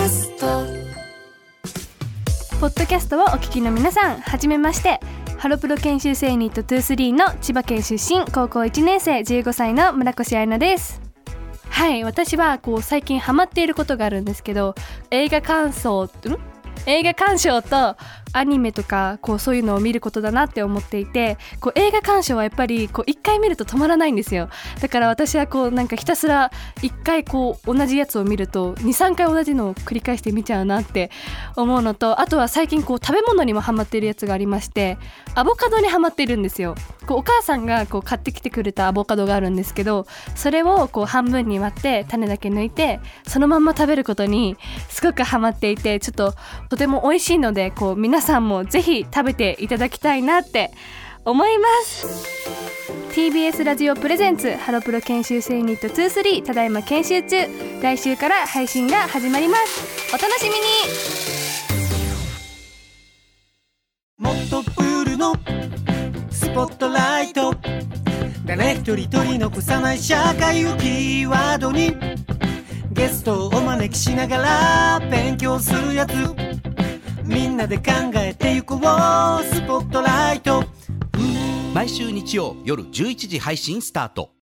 ャスト。ポッドキャストをお聞きの皆さんはじめまして。ハロプロ研修生ニット23の千葉県出身高校1年生15歳の村越彩菜です。はい私はこう最近ハマっていることがあるんですけど映画感想ん？映画鑑賞とアニメとかこうそういうのを見ることだなって思っていてこう映画鑑賞はやっぱりこう1回見ると止まらないんですよ。だから私はこうなんかひたすら1回こう同じやつを見ると23回同じのを繰り返して見ちゃうなって思うのとあとは最近こう食べ物にもハマっているやつがありましてアボカドにハマっているんですよ。こうお母さんがこう買ってきてくれたアボカドがあるんですけどそれをこう半分に割って種だけ抜いてそのまんま食べることにすごくハマっていてちょっととても美味しいのでこう皆さんもぜひ食べていただきたいなって思います。TBS ラジオプレゼンツハロプロ研修生ユニット23ただいま研修中。来週から配信が始まります。お楽しみに。もっとプールのスポットライト。誰一人取り残さない社会をキーワードに。ゲストをお招きしながら勉強するやつ。なで考えてゆこう。スポットライト。毎週日曜夜11時配信スタート。